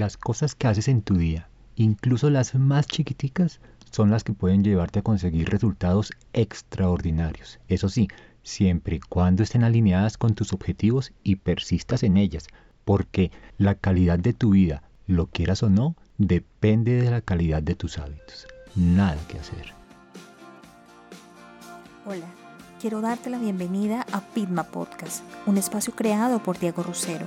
Las cosas que haces en tu día, incluso las más chiquiticas, son las que pueden llevarte a conseguir resultados extraordinarios. Eso sí, siempre y cuando estén alineadas con tus objetivos y persistas en ellas, porque la calidad de tu vida, lo quieras o no, depende de la calidad de tus hábitos. Nada que hacer. Hola, quiero darte la bienvenida a Pitma Podcast, un espacio creado por Diego Rosero,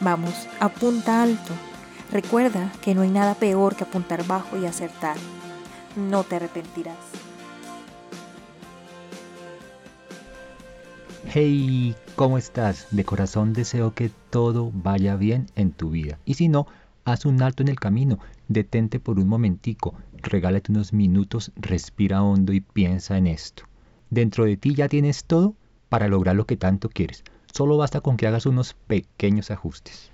Vamos, apunta alto. Recuerda que no hay nada peor que apuntar bajo y acertar. No te arrepentirás. Hey, ¿cómo estás? De corazón deseo que todo vaya bien en tu vida. Y si no, haz un alto en el camino, detente por un momentico, regálate unos minutos, respira hondo y piensa en esto. Dentro de ti ya tienes todo para lograr lo que tanto quieres. Solo basta con que hagas unos pequeños ajustes.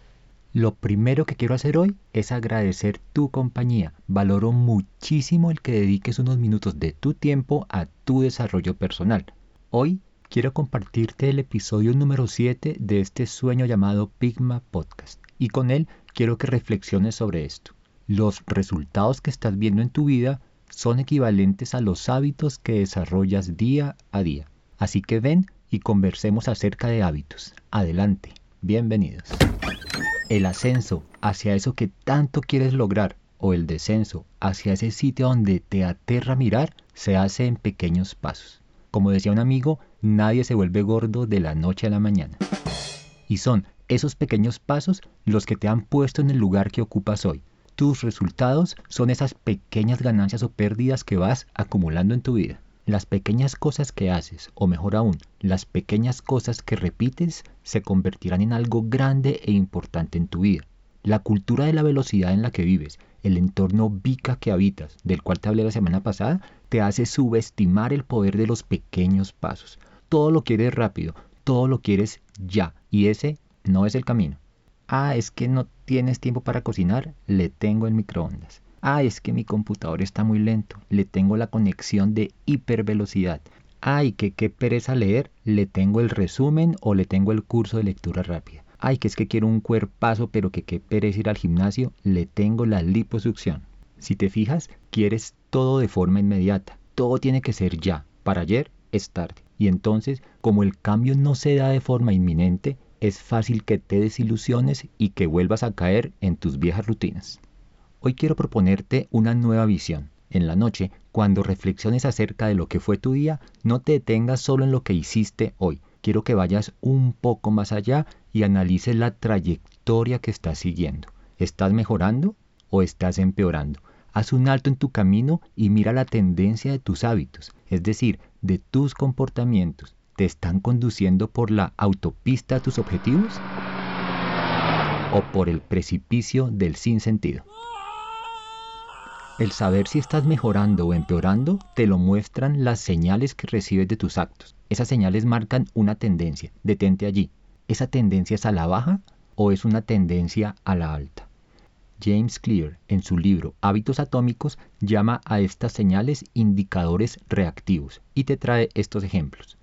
Lo primero que quiero hacer hoy es agradecer tu compañía. Valoro muchísimo el que dediques unos minutos de tu tiempo a tu desarrollo personal. Hoy quiero compartirte el episodio número 7 de este sueño llamado Pigma Podcast. Y con él quiero que reflexiones sobre esto. Los resultados que estás viendo en tu vida son equivalentes a los hábitos que desarrollas día a día. Así que ven y conversemos acerca de hábitos. Adelante, bienvenidos. El ascenso hacia eso que tanto quieres lograr o el descenso hacia ese sitio donde te aterra mirar se hace en pequeños pasos. Como decía un amigo, nadie se vuelve gordo de la noche a la mañana. Y son esos pequeños pasos los que te han puesto en el lugar que ocupas hoy. Tus resultados son esas pequeñas ganancias o pérdidas que vas acumulando en tu vida. Las pequeñas cosas que haces, o mejor aún, las pequeñas cosas que repites, se convertirán en algo grande e importante en tu vida. La cultura de la velocidad en la que vives, el entorno vica que habitas, del cual te hablé la semana pasada, te hace subestimar el poder de los pequeños pasos. Todo lo quieres rápido, todo lo quieres ya, y ese no es el camino. Ah, es que no tienes tiempo para cocinar, le tengo el microondas. Ah, es que mi computador está muy lento. Le tengo la conexión de hipervelocidad. Ay, que qué pereza leer. Le tengo el resumen o le tengo el curso de lectura rápida. Ay, que es que quiero un cuerpazo, pero que qué pereza ir al gimnasio. Le tengo la liposucción. Si te fijas, quieres todo de forma inmediata. Todo tiene que ser ya. Para ayer es tarde. Y entonces, como el cambio no se da de forma inminente, es fácil que te desilusiones y que vuelvas a caer en tus viejas rutinas. Hoy quiero proponerte una nueva visión. En la noche, cuando reflexiones acerca de lo que fue tu día, no te detengas solo en lo que hiciste hoy. Quiero que vayas un poco más allá y analices la trayectoria que estás siguiendo. ¿Estás mejorando o estás empeorando? Haz un alto en tu camino y mira la tendencia de tus hábitos, es decir, de tus comportamientos. ¿Te están conduciendo por la autopista a tus objetivos? ¿O por el precipicio del sinsentido? El saber si estás mejorando o empeorando te lo muestran las señales que recibes de tus actos. Esas señales marcan una tendencia. Detente allí. ¿Esa tendencia es a la baja o es una tendencia a la alta? James Clear, en su libro Hábitos Atómicos, llama a estas señales indicadores reactivos y te trae estos ejemplos.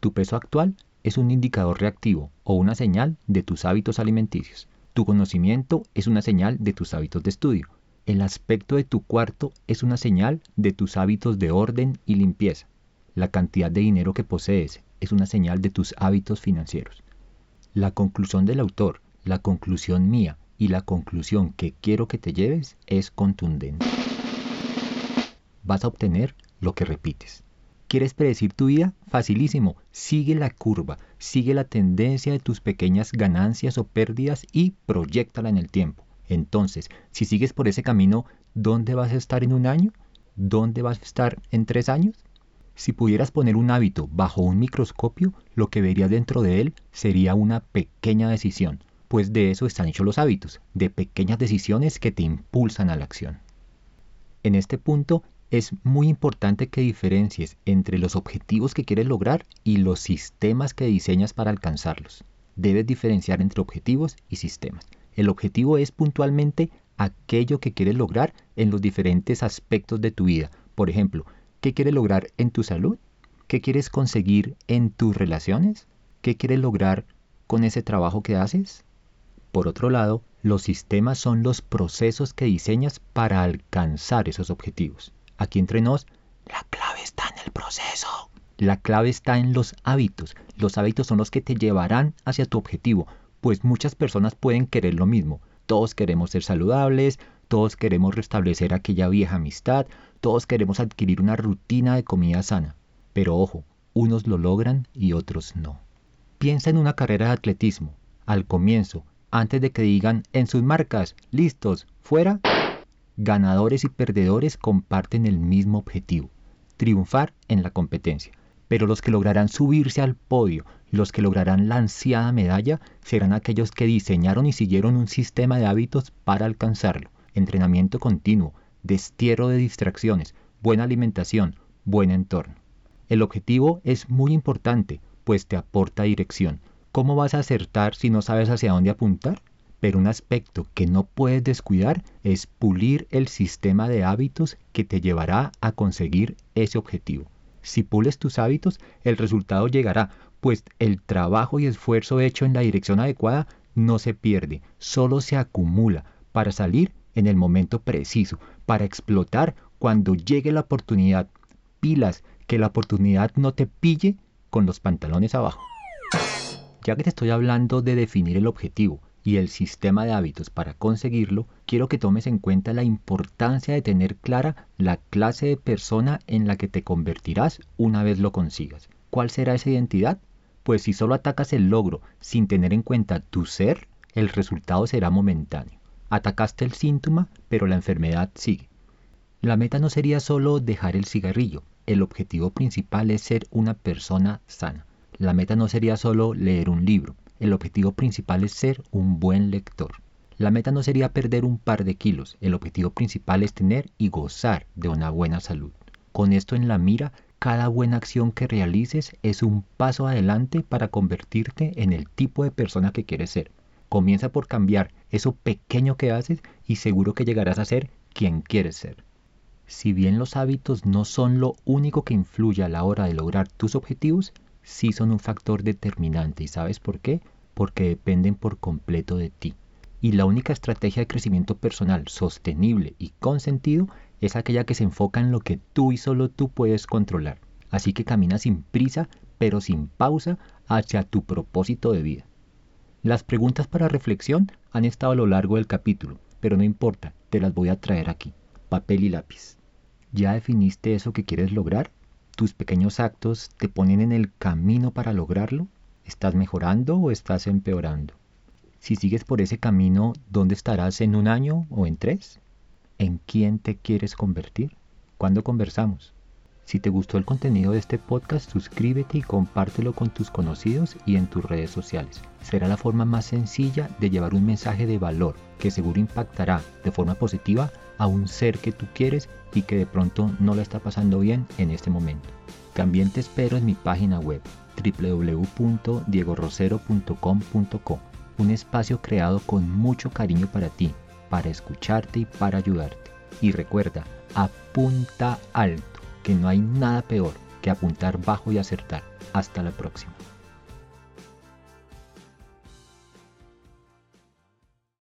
Tu peso actual es un indicador reactivo o una señal de tus hábitos alimenticios. Tu conocimiento es una señal de tus hábitos de estudio. El aspecto de tu cuarto es una señal de tus hábitos de orden y limpieza. La cantidad de dinero que posees es una señal de tus hábitos financieros. La conclusión del autor, la conclusión mía y la conclusión que quiero que te lleves es contundente. Vas a obtener lo que repites. ¿Quieres predecir tu vida? Facilísimo. Sigue la curva, sigue la tendencia de tus pequeñas ganancias o pérdidas y proyectala en el tiempo. Entonces, si sigues por ese camino, ¿dónde vas a estar en un año? ¿Dónde vas a estar en tres años? Si pudieras poner un hábito bajo un microscopio, lo que verías dentro de él sería una pequeña decisión. Pues de eso están hechos los hábitos, de pequeñas decisiones que te impulsan a la acción. En este punto es muy importante que diferencies entre los objetivos que quieres lograr y los sistemas que diseñas para alcanzarlos. Debes diferenciar entre objetivos y sistemas. El objetivo es puntualmente aquello que quieres lograr en los diferentes aspectos de tu vida. Por ejemplo, ¿qué quieres lograr en tu salud? ¿Qué quieres conseguir en tus relaciones? ¿Qué quieres lograr con ese trabajo que haces? Por otro lado, los sistemas son los procesos que diseñas para alcanzar esos objetivos. Aquí entre nos, la clave está en el proceso. La clave está en los hábitos. Los hábitos son los que te llevarán hacia tu objetivo, pues muchas personas pueden querer lo mismo. Todos queremos ser saludables, todos queremos restablecer aquella vieja amistad, todos queremos adquirir una rutina de comida sana. Pero ojo, unos lo logran y otros no. Piensa en una carrera de atletismo. Al comienzo, antes de que digan en sus marcas, listos, fuera, ganadores y perdedores comparten el mismo objetivo, triunfar en la competencia. Pero los que lograrán subirse al podio, los que lograrán la ansiada medalla, serán aquellos que diseñaron y siguieron un sistema de hábitos para alcanzarlo. Entrenamiento continuo, destierro de distracciones, buena alimentación, buen entorno. El objetivo es muy importante, pues te aporta dirección. ¿Cómo vas a acertar si no sabes hacia dónde apuntar? Pero un aspecto que no puedes descuidar es pulir el sistema de hábitos que te llevará a conseguir ese objetivo. Si pules tus hábitos, el resultado llegará, pues el trabajo y esfuerzo hecho en la dirección adecuada no se pierde, solo se acumula para salir en el momento preciso, para explotar cuando llegue la oportunidad. Pilas, que la oportunidad no te pille con los pantalones abajo. Ya que te estoy hablando de definir el objetivo, y el sistema de hábitos para conseguirlo, quiero que tomes en cuenta la importancia de tener clara la clase de persona en la que te convertirás una vez lo consigas. ¿Cuál será esa identidad? Pues si solo atacas el logro sin tener en cuenta tu ser, el resultado será momentáneo. Atacaste el síntoma, pero la enfermedad sigue. La meta no sería solo dejar el cigarrillo, el objetivo principal es ser una persona sana. La meta no sería solo leer un libro, el objetivo principal es ser un buen lector. La meta no sería perder un par de kilos, el objetivo principal es tener y gozar de una buena salud. Con esto en la mira, cada buena acción que realices es un paso adelante para convertirte en el tipo de persona que quieres ser. Comienza por cambiar eso pequeño que haces y seguro que llegarás a ser quien quieres ser. Si bien los hábitos no son lo único que influye a la hora de lograr tus objetivos, sí son un factor determinante. ¿Y sabes por qué? Porque dependen por completo de ti. Y la única estrategia de crecimiento personal sostenible y con sentido es aquella que se enfoca en lo que tú y solo tú puedes controlar. Así que camina sin prisa, pero sin pausa, hacia tu propósito de vida. Las preguntas para reflexión han estado a lo largo del capítulo, pero no importa, te las voy a traer aquí, papel y lápiz. ¿Ya definiste eso que quieres lograr? tus pequeños actos te ponen en el camino para lograrlo? ¿Estás mejorando o estás empeorando? Si sigues por ese camino, ¿dónde estarás en un año o en tres? ¿En quién te quieres convertir? ¿Cuándo conversamos? Si te gustó el contenido de este podcast, suscríbete y compártelo con tus conocidos y en tus redes sociales. Será la forma más sencilla de llevar un mensaje de valor que seguro impactará de forma positiva a un ser que tú quieres y que de pronto no la está pasando bien en este momento. También te espero en mi página web www.diegorosero.com.co, un espacio creado con mucho cariño para ti, para escucharte y para ayudarte. Y recuerda, apunta alto, que no hay nada peor que apuntar bajo y acertar. Hasta la próxima.